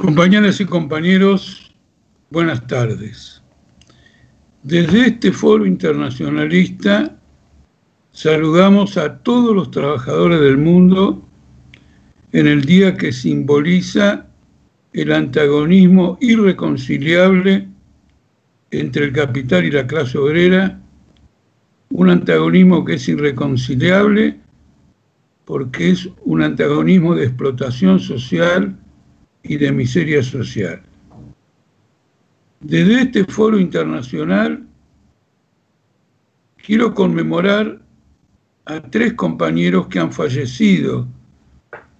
Compañeras y compañeros, buenas tardes. Desde este foro internacionalista saludamos a todos los trabajadores del mundo en el día que simboliza el antagonismo irreconciliable entre el capital y la clase obrera, un antagonismo que es irreconciliable porque es un antagonismo de explotación social y de miseria social. Desde este foro internacional quiero conmemorar a tres compañeros que han fallecido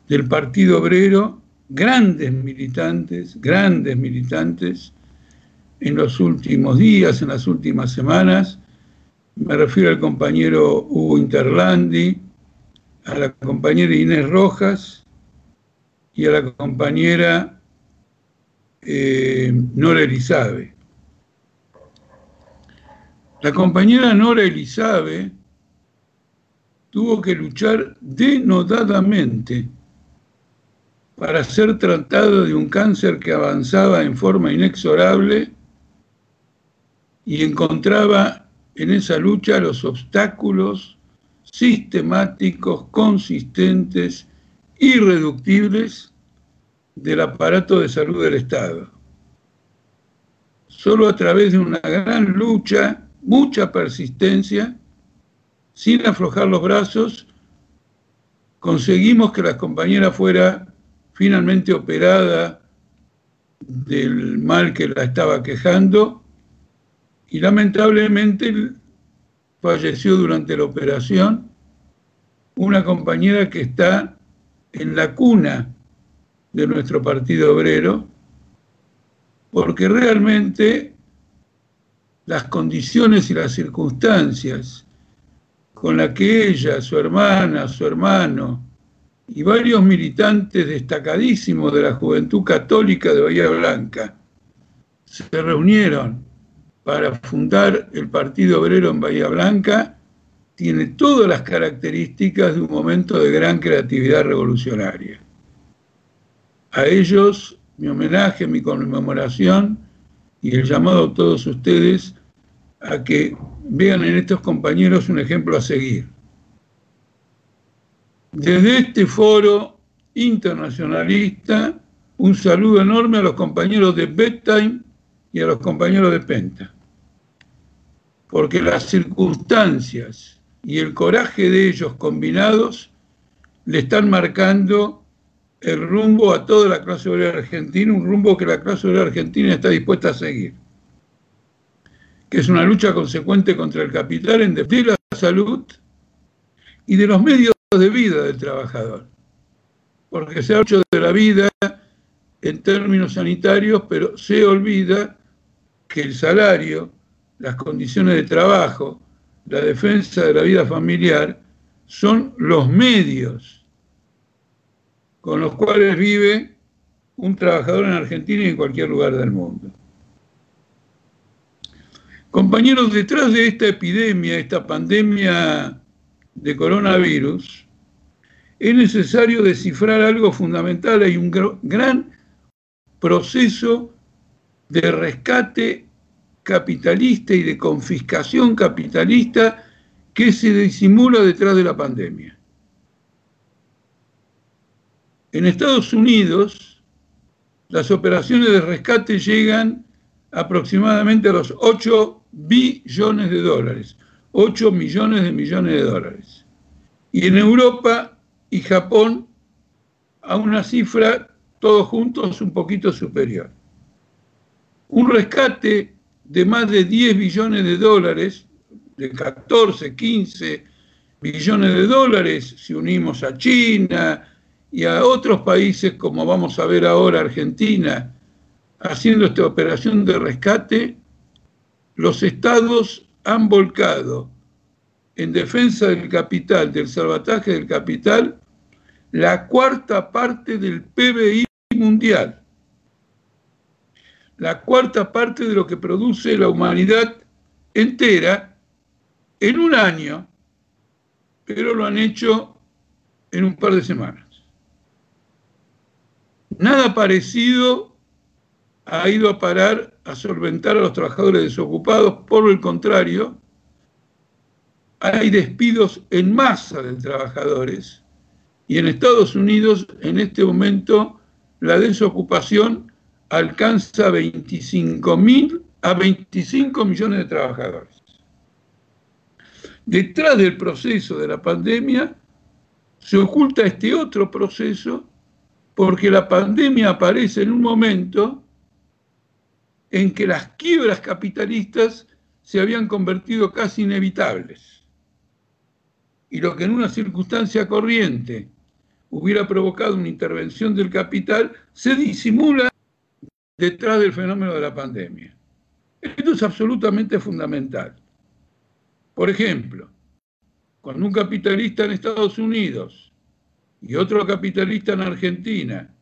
del Partido Obrero, grandes militantes, grandes militantes, en los últimos días, en las últimas semanas. Me refiero al compañero Hugo Interlandi, a la compañera Inés Rojas y a la compañera eh, Nora Elizabeth. La compañera Nora Elizabeth tuvo que luchar denodadamente para ser tratada de un cáncer que avanzaba en forma inexorable y encontraba en esa lucha los obstáculos sistemáticos, consistentes, irreductibles del aparato de salud del Estado. Solo a través de una gran lucha, mucha persistencia, sin aflojar los brazos, conseguimos que la compañera fuera finalmente operada del mal que la estaba quejando y lamentablemente falleció durante la operación una compañera que está en la cuna de nuestro Partido Obrero, porque realmente las condiciones y las circunstancias con las que ella, su hermana, su hermano y varios militantes destacadísimos de la Juventud Católica de Bahía Blanca se reunieron para fundar el Partido Obrero en Bahía Blanca, tiene todas las características de un momento de gran creatividad revolucionaria. A ellos mi homenaje, mi conmemoración y el llamado a todos ustedes a que vean en estos compañeros un ejemplo a seguir. Desde este foro internacionalista, un saludo enorme a los compañeros de Bedtime y a los compañeros de Penta, porque las circunstancias y el coraje de ellos combinados le están marcando el rumbo a toda la clase obrera argentina, un rumbo que la clase obrera argentina está dispuesta a seguir, que es una lucha consecuente contra el capital en defensa de la salud y de los medios de vida del trabajador, porque se ha hecho de la vida en términos sanitarios, pero se olvida que el salario, las condiciones de trabajo, la defensa de la vida familiar son los medios con los cuales vive un trabajador en Argentina y en cualquier lugar del mundo. Compañeros, detrás de esta epidemia, esta pandemia de coronavirus, es necesario descifrar algo fundamental. Hay un gran proceso de rescate capitalista y de confiscación capitalista que se disimula detrás de la pandemia. En Estados Unidos, las operaciones de rescate llegan aproximadamente a los 8 billones de dólares, 8 millones de millones de dólares. Y en Europa y Japón a una cifra todos juntos un poquito superior. Un rescate de más de 10 billones de dólares, de 14, 15 billones de dólares, si unimos a China, y a otros países, como vamos a ver ahora Argentina, haciendo esta operación de rescate, los estados han volcado en defensa del capital, del salvataje del capital, la cuarta parte del PBI mundial, la cuarta parte de lo que produce la humanidad entera en un año, pero lo han hecho en un par de semanas. Nada parecido ha ido a parar a solventar a los trabajadores desocupados, por el contrario, hay despidos en masa de trabajadores y en Estados Unidos en este momento la desocupación alcanza 25 mil a 25 millones de trabajadores. Detrás del proceso de la pandemia se oculta este otro proceso porque la pandemia aparece en un momento en que las quiebras capitalistas se habían convertido casi inevitables. Y lo que en una circunstancia corriente hubiera provocado una intervención del capital, se disimula detrás del fenómeno de la pandemia. Esto es absolutamente fundamental. Por ejemplo, cuando un capitalista en Estados Unidos y otro capitalista en Argentina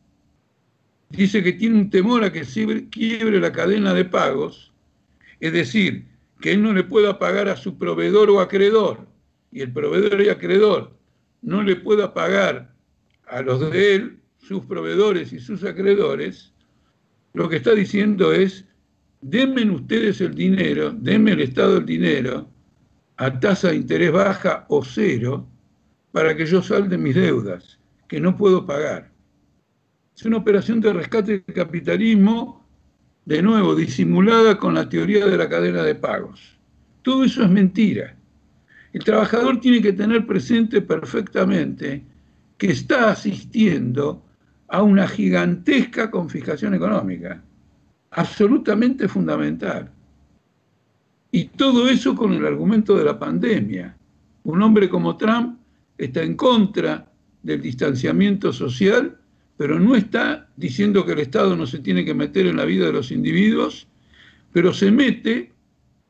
dice que tiene un temor a que quiebre la cadena de pagos, es decir, que él no le pueda pagar a su proveedor o acreedor, y el proveedor y acreedor no le pueda pagar a los de él, sus proveedores y sus acreedores, lo que está diciendo es, denme ustedes el dinero, denme el Estado el dinero, a tasa de interés baja o cero, para que yo salde mis deudas, que no puedo pagar. Es una operación de rescate del capitalismo, de nuevo, disimulada con la teoría de la cadena de pagos. Todo eso es mentira. El trabajador tiene que tener presente perfectamente que está asistiendo a una gigantesca confiscación económica, absolutamente fundamental. Y todo eso con el argumento de la pandemia. Un hombre como Trump está en contra del distanciamiento social pero no está diciendo que el Estado no se tiene que meter en la vida de los individuos, pero se mete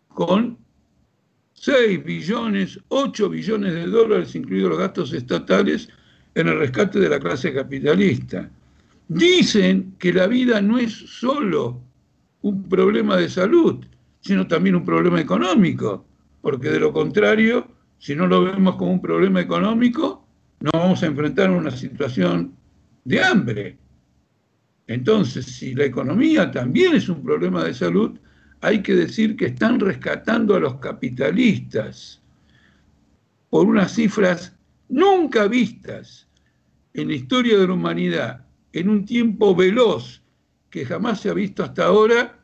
con 6 billones, 8 billones de dólares, incluidos los gastos estatales, en el rescate de la clase capitalista. Dicen que la vida no es solo un problema de salud, sino también un problema económico, porque de lo contrario, si no lo vemos como un problema económico, nos vamos a enfrentar a una situación de hambre. Entonces, si la economía también es un problema de salud, hay que decir que están rescatando a los capitalistas por unas cifras nunca vistas en la historia de la humanidad, en un tiempo veloz que jamás se ha visto hasta ahora,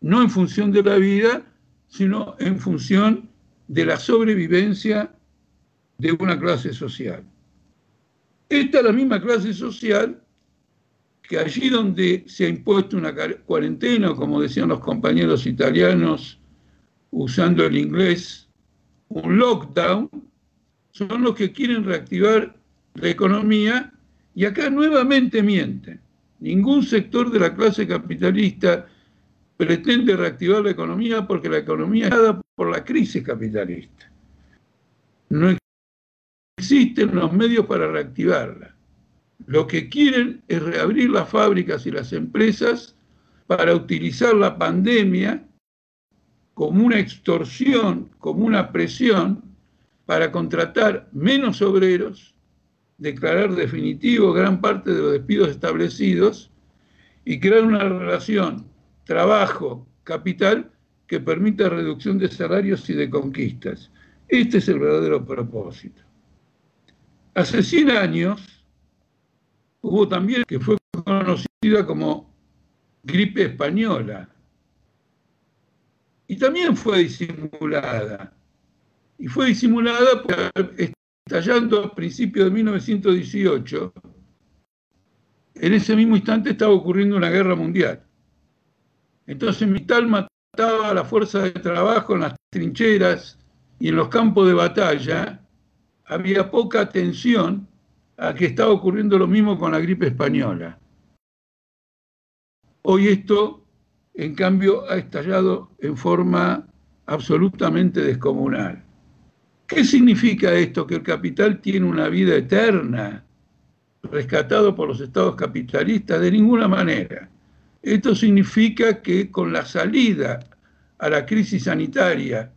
no en función de la vida, sino en función de la sobrevivencia de una clase social. Esta es la misma clase social que allí donde se ha impuesto una cuarentena, como decían los compañeros italianos, usando el inglés, un lockdown, son los que quieren reactivar la economía y acá nuevamente mienten. Ningún sector de la clase capitalista pretende reactivar la economía porque la economía es dada por la crisis capitalista. No existen los medios para reactivarla. Lo que quieren es reabrir las fábricas y las empresas para utilizar la pandemia como una extorsión, como una presión para contratar menos obreros, declarar definitivo gran parte de los despidos establecidos y crear una relación trabajo-capital que permita reducción de salarios y de conquistas. Este es el verdadero propósito. Hace 100 años hubo también que fue conocida como gripe española y también fue disimulada. Y fue disimulada porque estallando a principios de 1918, en ese mismo instante estaba ocurriendo una guerra mundial. Entonces Mital mataba a la fuerza de trabajo en las trincheras y en los campos de batalla había poca atención a que estaba ocurriendo lo mismo con la gripe española. Hoy esto, en cambio, ha estallado en forma absolutamente descomunal. ¿Qué significa esto? Que el capital tiene una vida eterna, rescatado por los estados capitalistas, de ninguna manera. Esto significa que con la salida a la crisis sanitaria,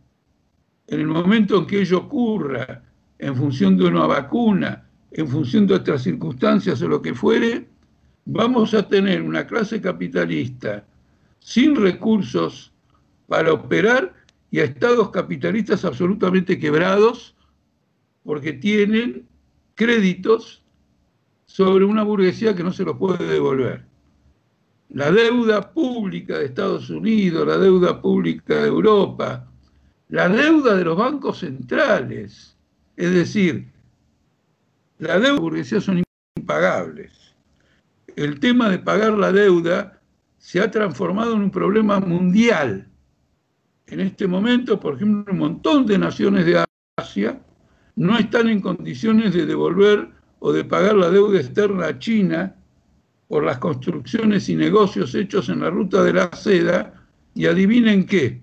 en el momento en que ello ocurra, en función de una vacuna, en función de otras circunstancias o lo que fuere, vamos a tener una clase capitalista sin recursos para operar y a estados capitalistas absolutamente quebrados porque tienen créditos sobre una burguesía que no se los puede devolver. La deuda pública de Estados Unidos, la deuda pública de Europa, la deuda de los bancos centrales, es decir, la deuda de la burguesía son impagables. El tema de pagar la deuda se ha transformado en un problema mundial. En este momento, por ejemplo, un montón de naciones de Asia no están en condiciones de devolver o de pagar la deuda externa a China por las construcciones y negocios hechos en la ruta de la seda. Y adivinen qué,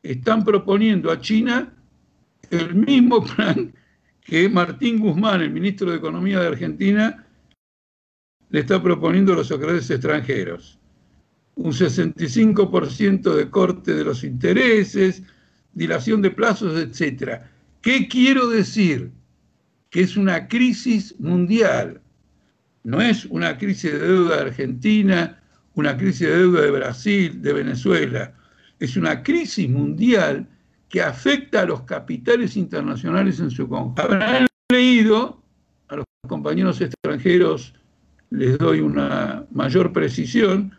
están proponiendo a China el mismo plan que Martín Guzmán, el ministro de Economía de Argentina, le está proponiendo a los acreedores extranjeros un 65% de corte de los intereses, dilación de plazos, etc. ¿Qué quiero decir? Que es una crisis mundial. No es una crisis de deuda de Argentina, una crisis de deuda de Brasil, de Venezuela. Es una crisis mundial que afecta a los capitales internacionales en su conjunto. Habrán leído, a los compañeros extranjeros les doy una mayor precisión,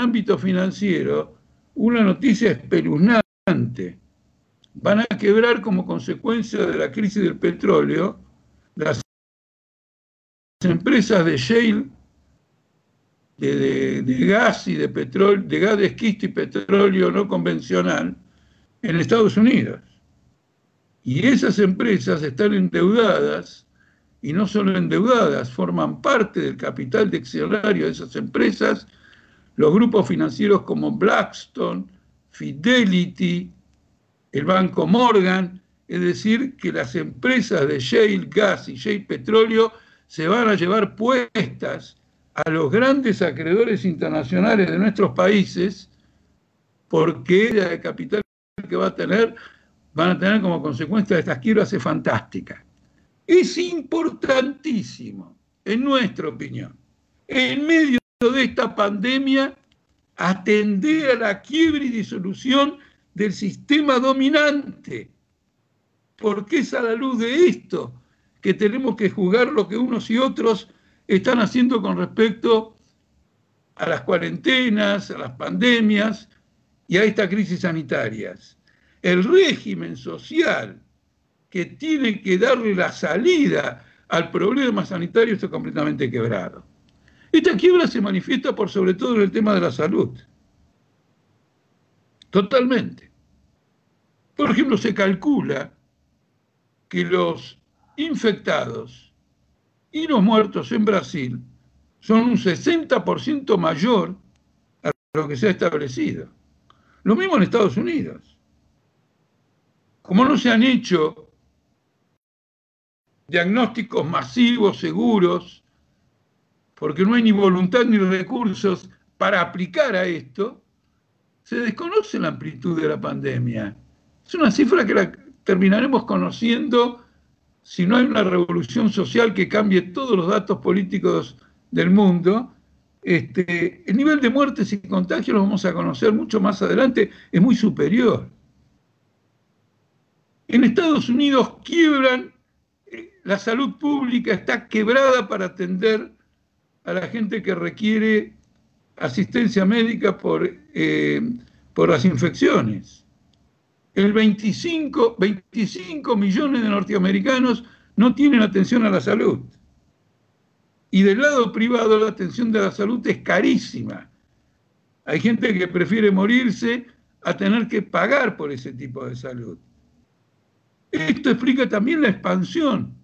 ámbito financiero una noticia espeluznante. Van a quebrar como consecuencia de la crisis del petróleo las empresas de shale, de, gas y de petróleo, de gas de esquisto y petróleo no convencional en Estados Unidos. Y esas empresas están endeudadas y no solo endeudadas, forman parte del capital de accionario de esas empresas los grupos financieros como Blackstone, Fidelity, el Banco Morgan, es decir, que las empresas de Shale Gas y Shale Petróleo se van a llevar puestas a los grandes acreedores internacionales de nuestros países porque la capital que va a tener van a tener como consecuencia de estas quiebras es fantástica. Es importantísimo, en nuestra opinión, en medio de esta pandemia atender a la quiebra y disolución del sistema dominante. Porque es a la luz de esto que tenemos que juzgar lo que unos y otros están haciendo con respecto a las cuarentenas, a las pandemias y a estas crisis sanitarias. El régimen social que tiene que darle la salida al problema sanitario está completamente quebrado. Esta quiebra se manifiesta por sobre todo en el tema de la salud. Totalmente. Por ejemplo, se calcula que los infectados y los muertos en Brasil son un 60% mayor a lo que se ha establecido. Lo mismo en Estados Unidos. Como no se han hecho diagnósticos masivos, seguros, porque no hay ni voluntad ni recursos para aplicar a esto, se desconoce la amplitud de la pandemia. Es una cifra que la terminaremos conociendo si no hay una revolución social que cambie todos los datos políticos del mundo. Este, el nivel de muertes y contagios lo vamos a conocer mucho más adelante, es muy superior. En Estados Unidos quiebran, eh, la salud pública está quebrada para atender a la gente que requiere asistencia médica por, eh, por las infecciones. El 25, 25 millones de norteamericanos no tienen atención a la salud. Y del lado privado la atención de la salud es carísima. Hay gente que prefiere morirse a tener que pagar por ese tipo de salud. Esto explica también la expansión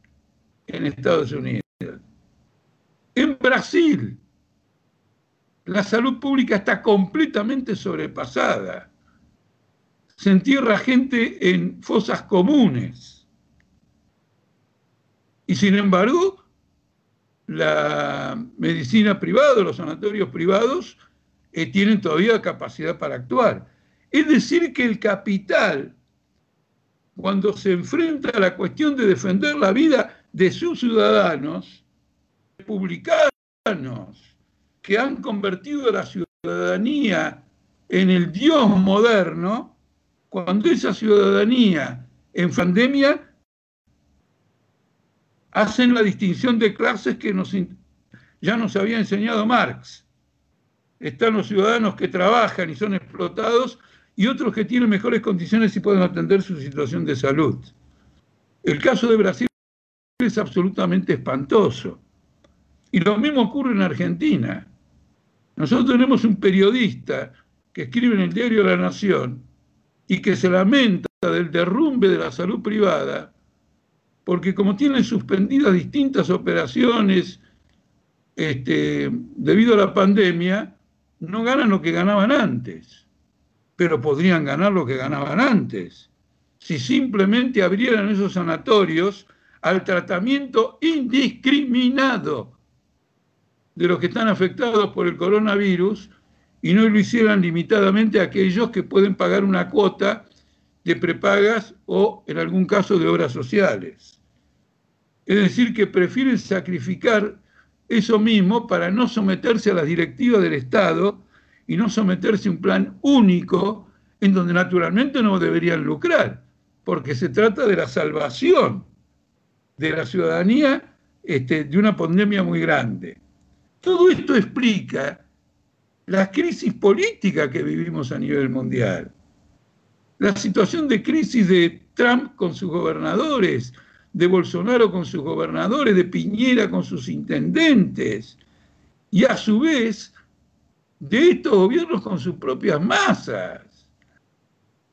en Estados Unidos. En Brasil, la salud pública está completamente sobrepasada. Se entierra gente en fosas comunes. Y sin embargo, la medicina privada, los sanatorios privados, eh, tienen todavía capacidad para actuar. Es decir, que el capital, cuando se enfrenta a la cuestión de defender la vida de sus ciudadanos, ciudadanos que han convertido la ciudadanía en el Dios moderno, cuando esa ciudadanía en pandemia hacen la distinción de clases que nos, ya nos había enseñado Marx. Están los ciudadanos que trabajan y son explotados y otros que tienen mejores condiciones y pueden atender su situación de salud. El caso de Brasil es absolutamente espantoso. Y lo mismo ocurre en Argentina. Nosotros tenemos un periodista que escribe en el diario La Nación y que se lamenta del derrumbe de la salud privada, porque como tienen suspendidas distintas operaciones este, debido a la pandemia, no ganan lo que ganaban antes, pero podrían ganar lo que ganaban antes, si simplemente abrieran esos sanatorios al tratamiento indiscriminado de los que están afectados por el coronavirus y no lo hicieran limitadamente a aquellos que pueden pagar una cuota de prepagas o, en algún caso, de obras sociales. Es decir, que prefieren sacrificar eso mismo para no someterse a las directivas del Estado y no someterse a un plan único en donde naturalmente no deberían lucrar, porque se trata de la salvación de la ciudadanía este, de una pandemia muy grande. Todo esto explica la crisis política que vivimos a nivel mundial, la situación de crisis de Trump con sus gobernadores, de Bolsonaro con sus gobernadores, de Piñera con sus intendentes, y a su vez de estos gobiernos con sus propias masas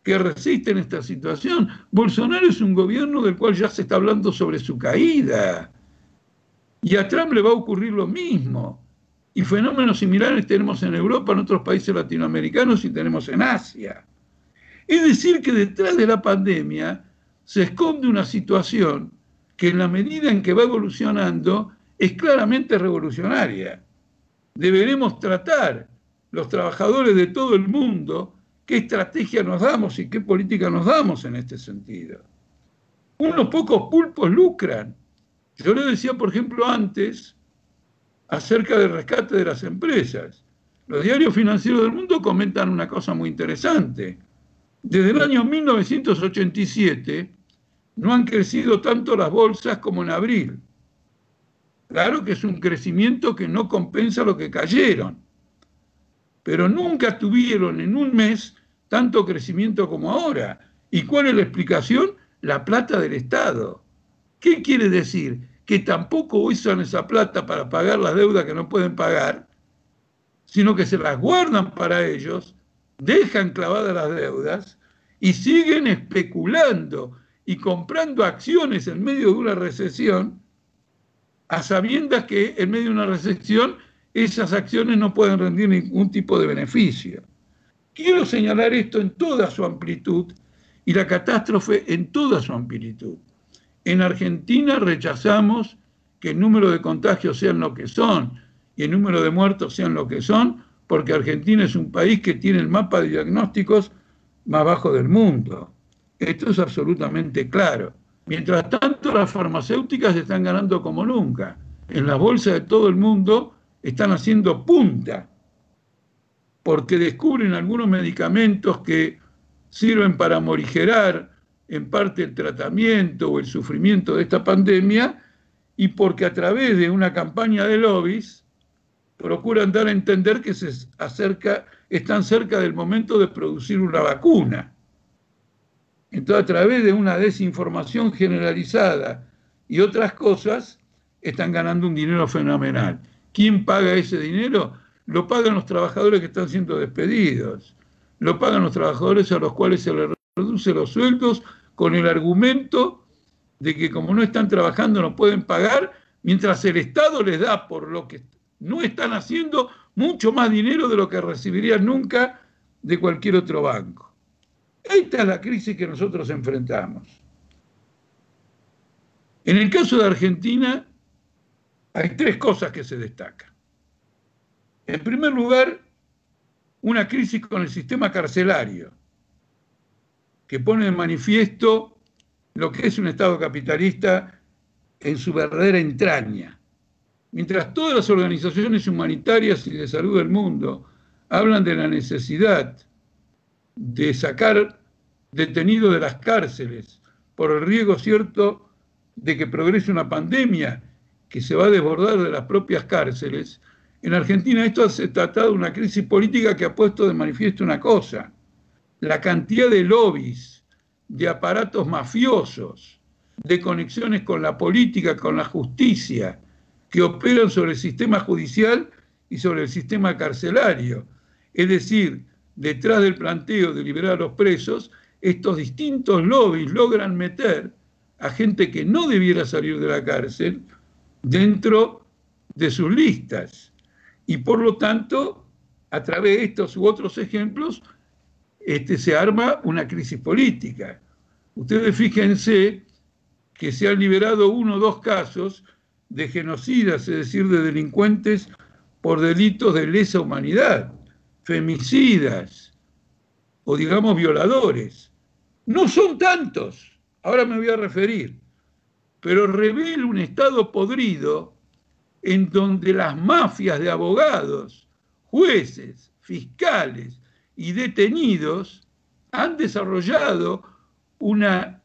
que resisten esta situación. Bolsonaro es un gobierno del cual ya se está hablando sobre su caída. Y a Trump le va a ocurrir lo mismo. Y fenómenos similares tenemos en Europa, en otros países latinoamericanos y tenemos en Asia. Es decir, que detrás de la pandemia se esconde una situación que en la medida en que va evolucionando es claramente revolucionaria. Deberemos tratar los trabajadores de todo el mundo qué estrategia nos damos y qué política nos damos en este sentido. Unos pocos pulpos lucran. Yo le decía, por ejemplo, antes, acerca del rescate de las empresas. Los diarios financieros del mundo comentan una cosa muy interesante. Desde el año 1987 no han crecido tanto las bolsas como en abril. Claro que es un crecimiento que no compensa lo que cayeron, pero nunca tuvieron en un mes tanto crecimiento como ahora. ¿Y cuál es la explicación? La plata del Estado. ¿Qué quiere decir? Que tampoco usan esa plata para pagar las deudas que no pueden pagar, sino que se las guardan para ellos, dejan clavadas las deudas y siguen especulando y comprando acciones en medio de una recesión, a sabiendas que en medio de una recesión esas acciones no pueden rendir ningún tipo de beneficio. Quiero señalar esto en toda su amplitud y la catástrofe en toda su amplitud. En Argentina rechazamos que el número de contagios sean lo que son y el número de muertos sean lo que son, porque Argentina es un país que tiene el mapa de diagnósticos más bajo del mundo. Esto es absolutamente claro. Mientras tanto, las farmacéuticas están ganando como nunca. En las bolsas de todo el mundo están haciendo punta, porque descubren algunos medicamentos que sirven para morigerar en parte el tratamiento o el sufrimiento de esta pandemia y porque a través de una campaña de lobbies procuran dar a entender que se acerca, están cerca del momento de producir una vacuna. Entonces, a través de una desinformación generalizada y otras cosas, están ganando un dinero fenomenal. ¿Quién paga ese dinero? Lo pagan los trabajadores que están siendo despedidos. Lo pagan los trabajadores a los cuales se les reducen los sueldos con el argumento de que como no están trabajando no pueden pagar, mientras el Estado les da por lo que no están haciendo mucho más dinero de lo que recibirían nunca de cualquier otro banco. Esta es la crisis que nosotros enfrentamos. En el caso de Argentina hay tres cosas que se destacan. En primer lugar, una crisis con el sistema carcelario que pone de manifiesto lo que es un Estado capitalista en su verdadera entraña. Mientras todas las organizaciones humanitarias y de salud del mundo hablan de la necesidad de sacar detenidos de las cárceles por el riesgo cierto de que progrese una pandemia que se va a desbordar de las propias cárceles, en Argentina esto se trata de una crisis política que ha puesto de manifiesto una cosa, la cantidad de lobbies, de aparatos mafiosos, de conexiones con la política, con la justicia, que operan sobre el sistema judicial y sobre el sistema carcelario. Es decir, detrás del planteo de liberar a los presos, estos distintos lobbies logran meter a gente que no debiera salir de la cárcel dentro de sus listas. Y por lo tanto, a través de estos u otros ejemplos, este, se arma una crisis política. Ustedes fíjense que se han liberado uno o dos casos de genocidas, es decir, de delincuentes por delitos de lesa humanidad, femicidas o digamos violadores. No son tantos, ahora me voy a referir, pero revela un estado podrido en donde las mafias de abogados, jueces, fiscales y detenidos han desarrollado una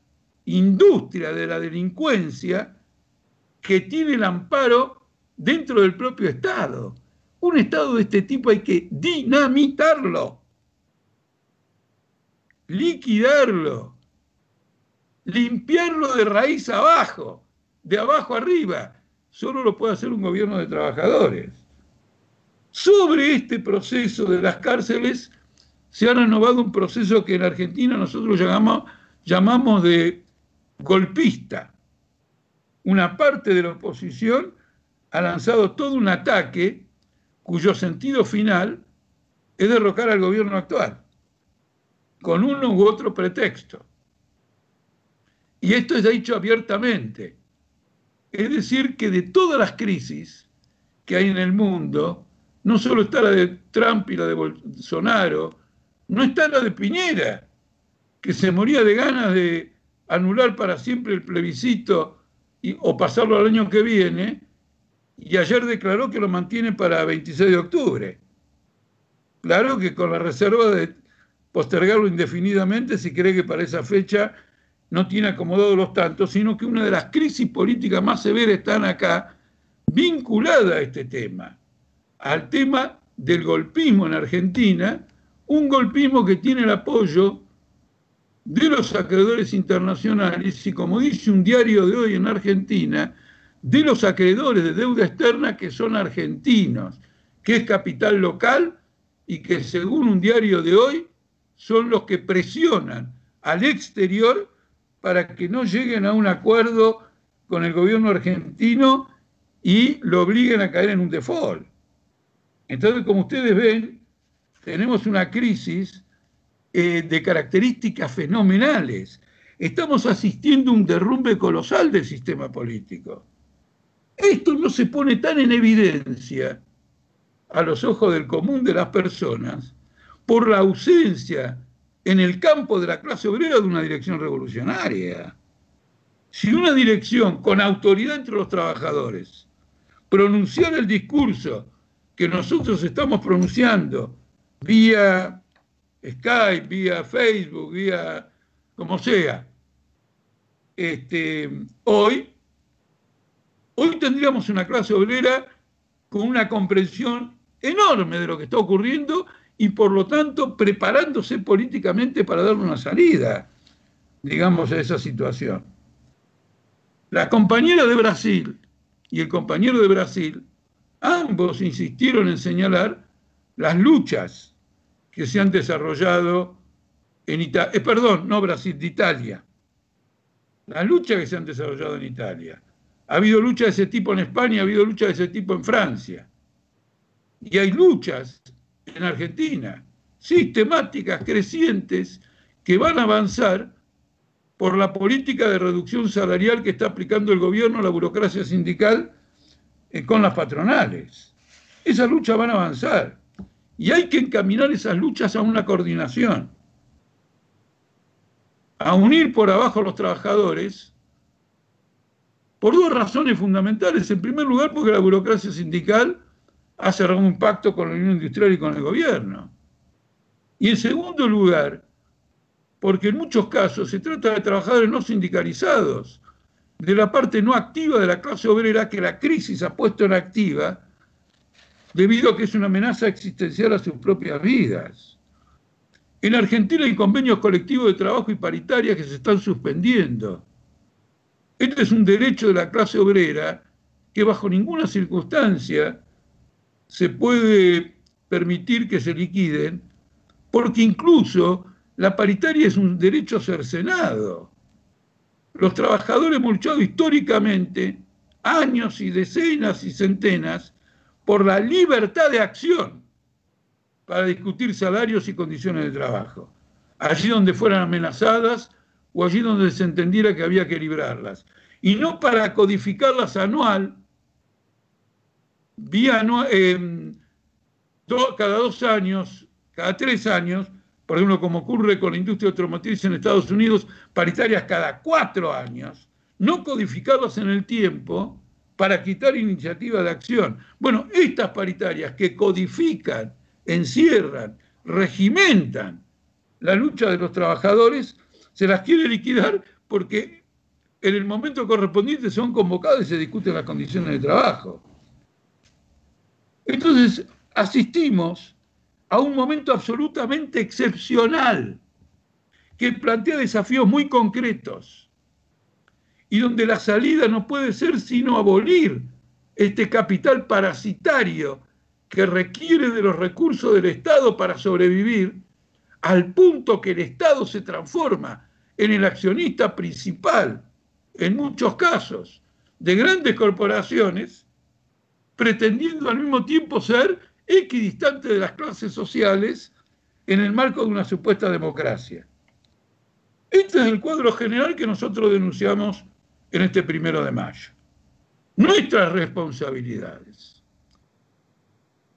industria de la delincuencia que tiene el amparo dentro del propio Estado. Un Estado de este tipo hay que dinamitarlo, liquidarlo, limpiarlo de raíz abajo, de abajo arriba. Solo lo puede hacer un gobierno de trabajadores. Sobre este proceso de las cárceles se ha renovado un proceso que en Argentina nosotros llamamos, de golpista. Una parte de la oposición ha lanzado todo un ataque cuyo sentido final es derrocar al gobierno actual, con uno u otro pretexto. Y esto es dicho abiertamente. Es decir, que de todas las crisis que hay en el mundo, no solo está la de Trump y la de Bolsonaro, no está la de Piñera, que se moría de ganas de anular para siempre el plebiscito o pasarlo al año que viene, y ayer declaró que lo mantiene para 26 de octubre. Claro que con la reserva de postergarlo indefinidamente si cree que para esa fecha no tiene acomodados los tantos, sino que una de las crisis políticas más severas están acá vinculada a este tema, al tema del golpismo en Argentina, un golpismo que tiene el apoyo de los acreedores internacionales y como dice un diario de hoy en Argentina, de los acreedores de deuda externa que son argentinos, que es capital local y que según un diario de hoy son los que presionan al exterior para que no lleguen a un acuerdo con el gobierno argentino y lo obliguen a caer en un default. Entonces, como ustedes ven, tenemos una crisis eh, de características fenomenales. Estamos asistiendo a un derrumbe colosal del sistema político. Esto no se pone tan en evidencia a los ojos del común de las personas por la ausencia en el campo de la clase obrera de una dirección revolucionaria. Si una dirección con autoridad entre los trabajadores pronunciara el discurso que nosotros estamos pronunciando vía Skype, vía Facebook, vía como sea, este, hoy, hoy tendríamos una clase obrera con una comprensión enorme de lo que está ocurriendo y por lo tanto preparándose políticamente para dar una salida, digamos, a esa situación. La compañera de Brasil y el compañero de Brasil, ambos insistieron en señalar las luchas que se han desarrollado en Italia, eh, perdón, no Brasil, de Italia, las luchas que se han desarrollado en Italia. Ha habido luchas de ese tipo en España, ha habido luchas de ese tipo en Francia. Y hay luchas en Argentina, sistemáticas, crecientes, que van a avanzar por la política de reducción salarial que está aplicando el gobierno, la burocracia sindical, eh, con las patronales. Esas luchas van a avanzar y hay que encaminar esas luchas a una coordinación, a unir por abajo a los trabajadores, por dos razones fundamentales. En primer lugar, porque la burocracia sindical ha cerrado un pacto con la Unión Industrial y con el gobierno. Y en segundo lugar, porque en muchos casos se trata de trabajadores no sindicalizados, de la parte no activa de la clase obrera que la crisis ha puesto en activa, debido a que es una amenaza existencial a sus propias vidas. En Argentina hay convenios colectivos de trabajo y paritarias que se están suspendiendo. Este es un derecho de la clase obrera que bajo ninguna circunstancia se puede permitir que se liquiden, porque incluso la paritaria es un derecho cercenado. Los trabajadores hemos luchado históricamente años y decenas y centenas por la libertad de acción para discutir salarios y condiciones de trabajo, allí donde fueran amenazadas o allí donde se entendiera que había que librarlas, y no para codificarlas anual, vía em, cada dos años, cada tres años, por ejemplo, como ocurre con la industria automotriz en Estados Unidos, paritarias cada cuatro años, no codificarlas en el tiempo para quitar iniciativa de acción. Bueno, estas paritarias que codifican, encierran, regimentan la lucha de los trabajadores, se las quiere liquidar porque en el momento correspondiente son convocados y se discuten las condiciones de trabajo. Entonces, asistimos a un momento absolutamente excepcional que plantea desafíos muy concretos y donde la salida no puede ser sino abolir este capital parasitario que requiere de los recursos del Estado para sobrevivir, al punto que el Estado se transforma en el accionista principal, en muchos casos, de grandes corporaciones, pretendiendo al mismo tiempo ser equidistante de las clases sociales en el marco de una supuesta democracia. Este es el cuadro general que nosotros denunciamos en este primero de mayo. Nuestras responsabilidades.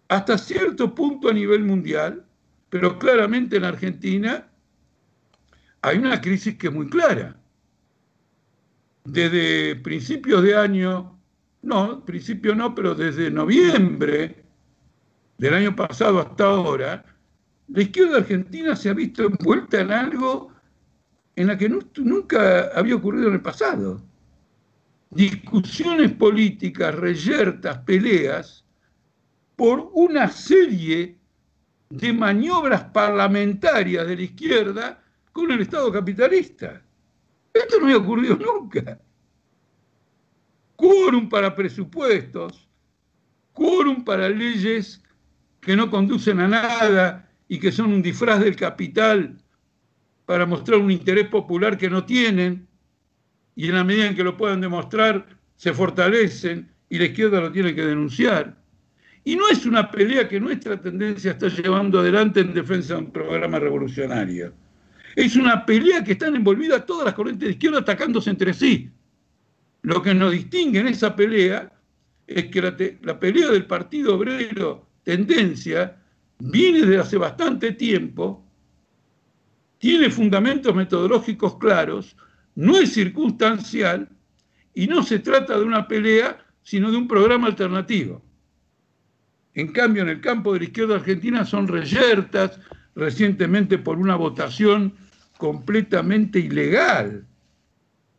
Hasta cierto punto a nivel mundial, pero claramente en Argentina, hay una crisis que es muy clara. Desde principios de año, no, principio no, pero desde noviembre del año pasado hasta ahora, la izquierda argentina se ha visto envuelta en algo en la que nunca había ocurrido en el pasado. Discusiones políticas, reyertas, peleas, por una serie de maniobras parlamentarias de la izquierda con el Estado capitalista. Esto no había ocurrido nunca. Quórum para presupuestos, quórum para leyes que no conducen a nada y que son un disfraz del capital para mostrar un interés popular que no tienen, y en la medida en que lo puedan demostrar, se fortalecen y la izquierda lo tiene que denunciar. Y no es una pelea que nuestra tendencia está llevando adelante en defensa de un programa revolucionario. Es una pelea que están envolvidas todas las corrientes de izquierda atacándose entre sí. Lo que nos distingue en esa pelea es que la, pelea del Partido Obrero tendencia viene desde hace bastante tiempo, tiene fundamentos metodológicos claros, no es circunstancial y no se trata de una pelea, sino de un programa alternativo. En cambio, en el campo de la izquierda argentina son reyertas recientemente por una votación completamente ilegal,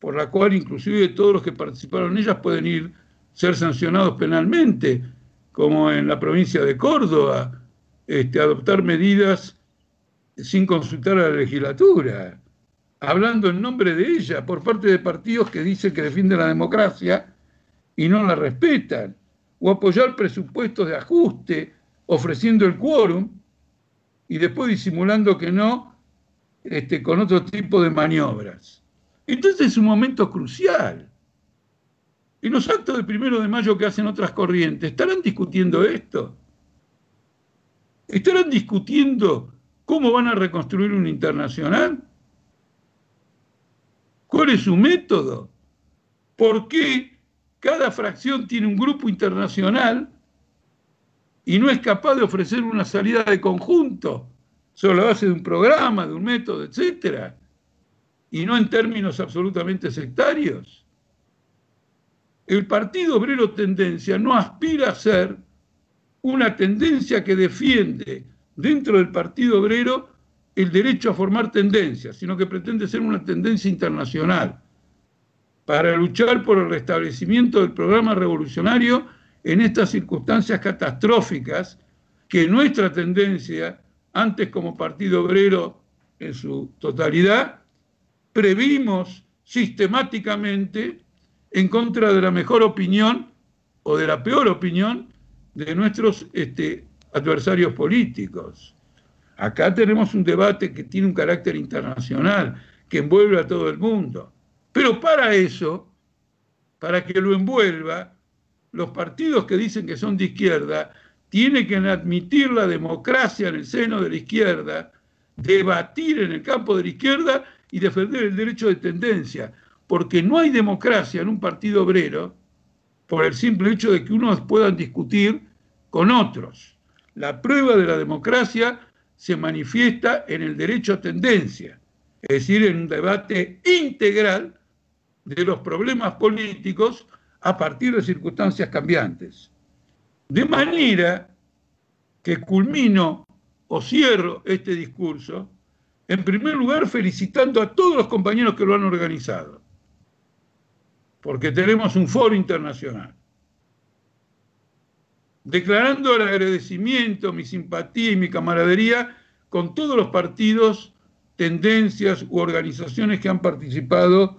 por la cual inclusive todos los que participaron en ellas pueden ir ser sancionados penalmente como en la provincia de Córdoba, este, adoptar medidas sin consultar a la legislatura, hablando en nombre de ella por parte de partidos que dicen que defienden la democracia y no la respetan, o apoyar presupuestos de ajuste ofreciendo el quórum y después disimulando que no este, con otro tipo de maniobras. Entonces es un momento crucial. En los actos del primero de mayo que hacen otras corrientes, ¿estarán discutiendo esto? ¿Estarán discutiendo cómo van a reconstruir un internacional? ¿Cuál es su método? ¿Por qué cada fracción tiene un grupo internacional y no es capaz de ofrecer una salida de conjunto sobre la base de un programa, de un método, etcétera? Y no en términos absolutamente sectarios. el Partido Obrero Tendencia no aspira a ser una tendencia que defiende dentro del Partido Obrero el derecho a formar tendencias, sino que pretende ser una tendencia internacional para luchar por el restablecimiento del programa revolucionario en estas circunstancias catastróficas que nuestra tendencia, antes como Partido Obrero en su totalidad, previmos sistemáticamente en contra de la mejor opinión o de la peor opinión de nuestros este, adversarios políticos. Acá tenemos un debate que tiene un carácter internacional, que envuelve a todo el mundo. Pero para eso, para que lo envuelva, los partidos que dicen que son de izquierda tienen que admitir la democracia en el seno de la izquierda, debatir en el campo de la izquierda y defender el derecho de tendencia, porque no hay democracia en un partido obrero por el simple hecho de que unos puedan discutir con otros. La prueba de la democracia se manifiesta en el derecho a tendencia, es decir, en un debate integral de los problemas políticos a partir de circunstancias cambiantes. De manera que culmino o cierro este discurso, en primer lugar felicitando a todos los compañeros que lo han organizado, porque tenemos un foro internacional. Declarando el agradecimiento, mi simpatía y mi camaradería con todos los partidos, tendencias u organizaciones que han participado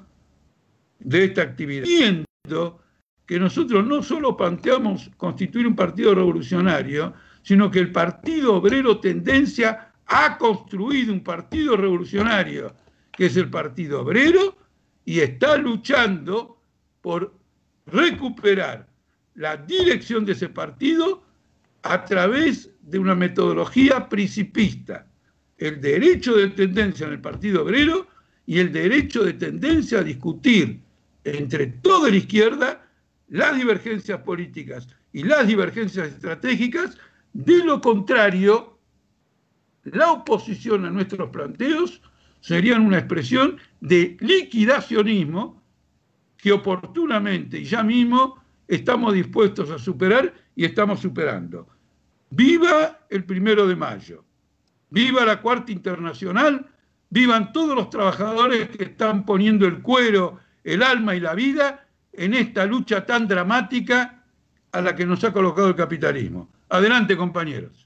de esta actividad. Viendo que nosotros no solo planteamos constituir un partido revolucionario, sino que el Partido Obrero Tendencia ha construido un partido revolucionario, que es el Partido Obrero, y está luchando por recuperar la dirección de ese partido a través de una metodología principista. El derecho de tendencia en el Partido Obrero y el derecho de tendencia a discutir entre toda la izquierda las divergencias políticas y las divergencias estratégicas de lo contrario, la oposición a nuestros planteos serían una expresión de liquidacionismo que oportunamente y ya mismo estamos dispuestos a superar y estamos superando. Viva el primero de mayo, viva la cuarta internacional, vivan todos los trabajadores que están poniendo el cuero, el alma y la vida en esta lucha tan dramática a la que nos ha colocado el capitalismo. Adelante, compañeros.